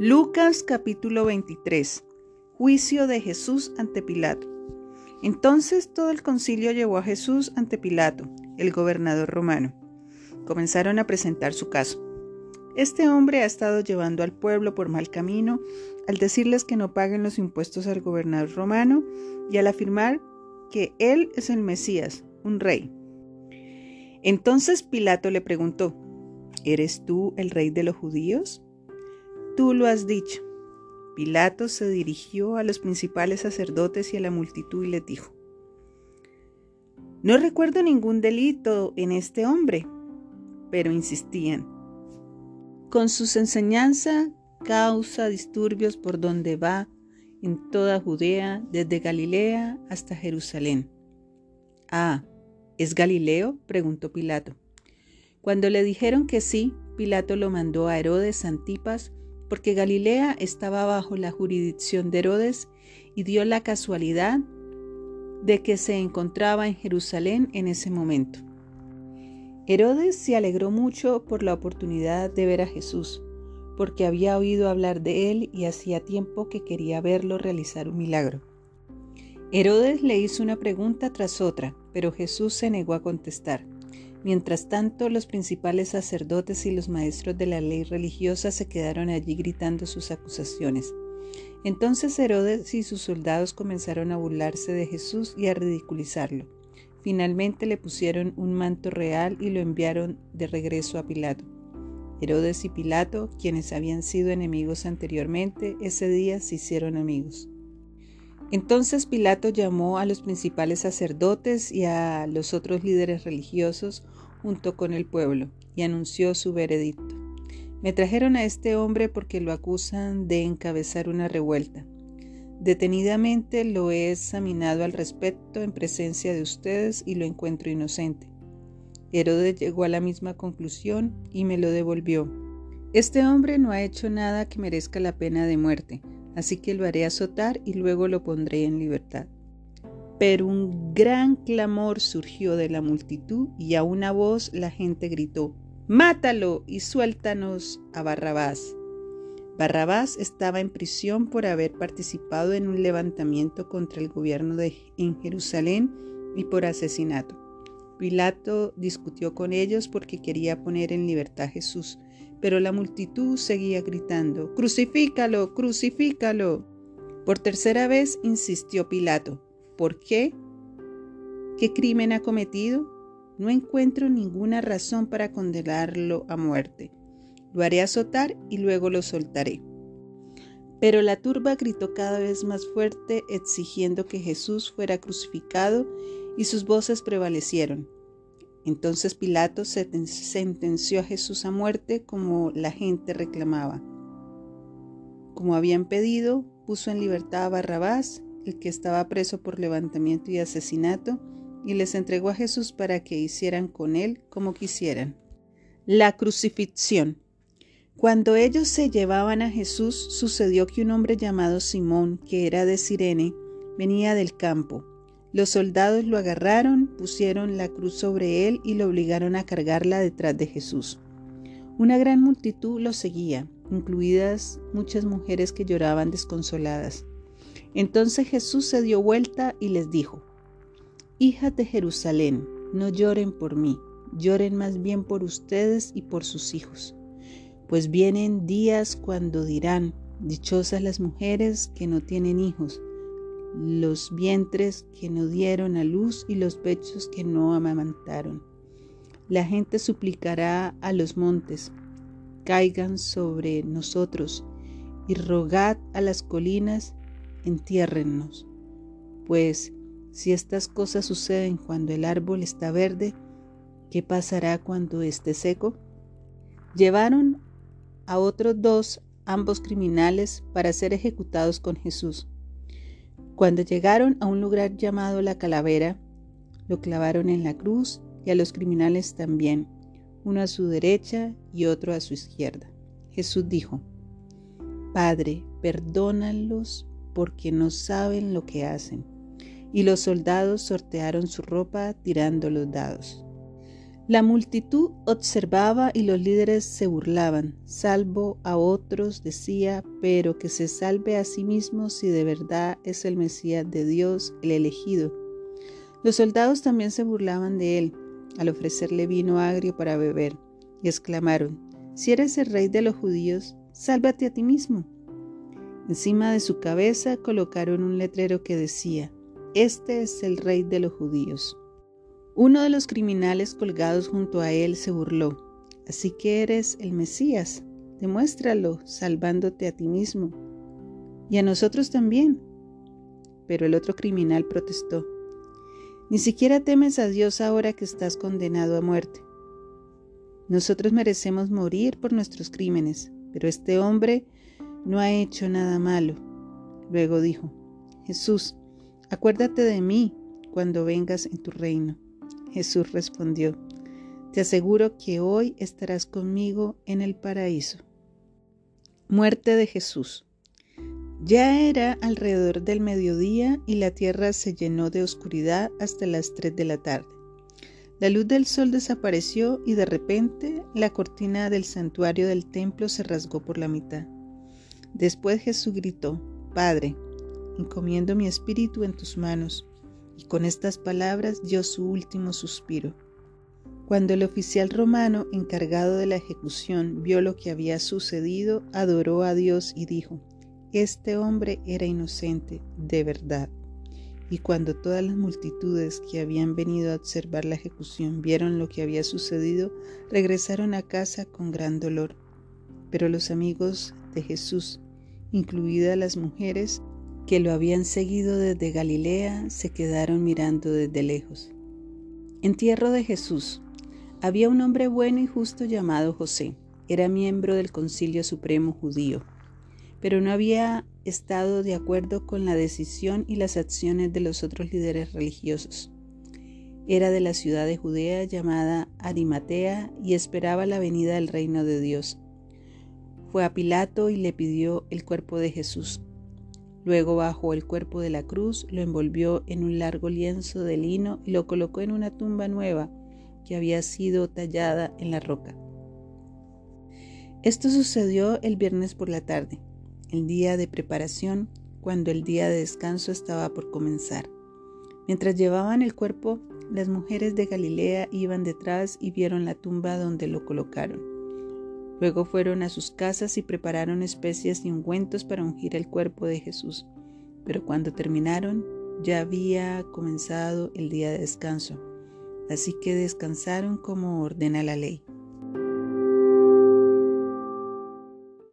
Lucas capítulo 23. Juicio de Jesús ante Pilato. Entonces todo el concilio llevó a Jesús ante Pilato, el gobernador romano. Comenzaron a presentar su caso. Este hombre ha estado llevando al pueblo por mal camino al decirles que no paguen los impuestos al gobernador romano y al afirmar que él es el Mesías, un rey. Entonces Pilato le preguntó, ¿Eres tú el rey de los judíos? Tú lo has dicho. Pilato se dirigió a los principales sacerdotes y a la multitud y les dijo, No recuerdo ningún delito en este hombre, pero insistían. Con sus enseñanzas causa disturbios por donde va en toda Judea, desde Galilea hasta Jerusalén. Ah, ¿es Galileo? preguntó Pilato. Cuando le dijeron que sí, Pilato lo mandó a Herodes Antipas, porque Galilea estaba bajo la jurisdicción de Herodes y dio la casualidad de que se encontraba en Jerusalén en ese momento. Herodes se alegró mucho por la oportunidad de ver a Jesús, porque había oído hablar de él y hacía tiempo que quería verlo realizar un milagro. Herodes le hizo una pregunta tras otra, pero Jesús se negó a contestar. Mientras tanto, los principales sacerdotes y los maestros de la ley religiosa se quedaron allí gritando sus acusaciones. Entonces Herodes y sus soldados comenzaron a burlarse de Jesús y a ridiculizarlo. Finalmente le pusieron un manto real y lo enviaron de regreso a Pilato. Herodes y Pilato, quienes habían sido enemigos anteriormente, ese día se hicieron amigos. Entonces Pilato llamó a los principales sacerdotes y a los otros líderes religiosos junto con el pueblo y anunció su veredicto. Me trajeron a este hombre porque lo acusan de encabezar una revuelta. Detenidamente lo he examinado al respecto en presencia de ustedes y lo encuentro inocente. Herodes llegó a la misma conclusión y me lo devolvió. Este hombre no ha hecho nada que merezca la pena de muerte así que lo haré azotar y luego lo pondré en libertad. Pero un gran clamor surgió de la multitud y a una voz la gente gritó, Mátalo y suéltanos a Barrabás. Barrabás estaba en prisión por haber participado en un levantamiento contra el gobierno en Jerusalén y por asesinato. Pilato discutió con ellos porque quería poner en libertad a Jesús, pero la multitud seguía gritando, Crucifícalo, crucifícalo. Por tercera vez insistió Pilato, ¿por qué? ¿Qué crimen ha cometido? No encuentro ninguna razón para condenarlo a muerte. Lo haré azotar y luego lo soltaré. Pero la turba gritó cada vez más fuerte exigiendo que Jesús fuera crucificado y sus voces prevalecieron. Entonces Pilato sentenció a Jesús a muerte como la gente reclamaba. Como habían pedido, puso en libertad a Barrabás, el que estaba preso por levantamiento y asesinato, y les entregó a Jesús para que hicieran con él como quisieran. La crucifixión. Cuando ellos se llevaban a Jesús, sucedió que un hombre llamado Simón, que era de Sirene, venía del campo los soldados lo agarraron, pusieron la cruz sobre él y lo obligaron a cargarla detrás de Jesús. Una gran multitud lo seguía, incluidas muchas mujeres que lloraban desconsoladas. Entonces Jesús se dio vuelta y les dijo, Hijas de Jerusalén, no lloren por mí, lloren más bien por ustedes y por sus hijos, pues vienen días cuando dirán, Dichosas las mujeres que no tienen hijos, los vientres que no dieron a luz y los pechos que no amamantaron. La gente suplicará a los montes, caigan sobre nosotros, y rogad a las colinas, entiérrennos. Pues si estas cosas suceden cuando el árbol está verde, ¿qué pasará cuando esté seco? Llevaron a otros dos, ambos criminales, para ser ejecutados con Jesús. Cuando llegaron a un lugar llamado la calavera, lo clavaron en la cruz y a los criminales también, uno a su derecha y otro a su izquierda. Jesús dijo, Padre, perdónalos porque no saben lo que hacen. Y los soldados sortearon su ropa tirando los dados. La multitud observaba y los líderes se burlaban, salvo a otros decía, pero que se salve a sí mismo si de verdad es el Mesías de Dios, el elegido. Los soldados también se burlaban de él al ofrecerle vino agrio para beber, y exclamaron, si eres el rey de los judíos, sálvate a ti mismo. Encima de su cabeza colocaron un letrero que decía, Este es el rey de los judíos. Uno de los criminales colgados junto a él se burló. Así que eres el Mesías. Demuéstralo, salvándote a ti mismo. Y a nosotros también. Pero el otro criminal protestó. Ni siquiera temes a Dios ahora que estás condenado a muerte. Nosotros merecemos morir por nuestros crímenes, pero este hombre no ha hecho nada malo. Luego dijo, Jesús, acuérdate de mí cuando vengas en tu reino. Jesús respondió, Te aseguro que hoy estarás conmigo en el paraíso. Muerte de Jesús. Ya era alrededor del mediodía y la tierra se llenó de oscuridad hasta las tres de la tarde. La luz del sol desapareció y de repente la cortina del santuario del templo se rasgó por la mitad. Después Jesús gritó, Padre, encomiendo mi espíritu en tus manos y con estas palabras dio su último suspiro. Cuando el oficial romano encargado de la ejecución vio lo que había sucedido, adoró a Dios y dijo, Este hombre era inocente, de verdad. Y cuando todas las multitudes que habían venido a observar la ejecución vieron lo que había sucedido, regresaron a casa con gran dolor. Pero los amigos de Jesús, incluidas las mujeres, que lo habían seguido desde Galilea se quedaron mirando desde lejos. Entierro de Jesús. Había un hombre bueno y justo llamado José. Era miembro del Concilio Supremo judío, pero no había estado de acuerdo con la decisión y las acciones de los otros líderes religiosos. Era de la ciudad de Judea llamada Arimatea y esperaba la venida del reino de Dios. Fue a Pilato y le pidió el cuerpo de Jesús. Luego bajó el cuerpo de la cruz, lo envolvió en un largo lienzo de lino y lo colocó en una tumba nueva que había sido tallada en la roca. Esto sucedió el viernes por la tarde, el día de preparación, cuando el día de descanso estaba por comenzar. Mientras llevaban el cuerpo, las mujeres de Galilea iban detrás y vieron la tumba donde lo colocaron. Luego fueron a sus casas y prepararon especias y ungüentos para ungir el cuerpo de Jesús. Pero cuando terminaron, ya había comenzado el día de descanso, así que descansaron como ordena la ley.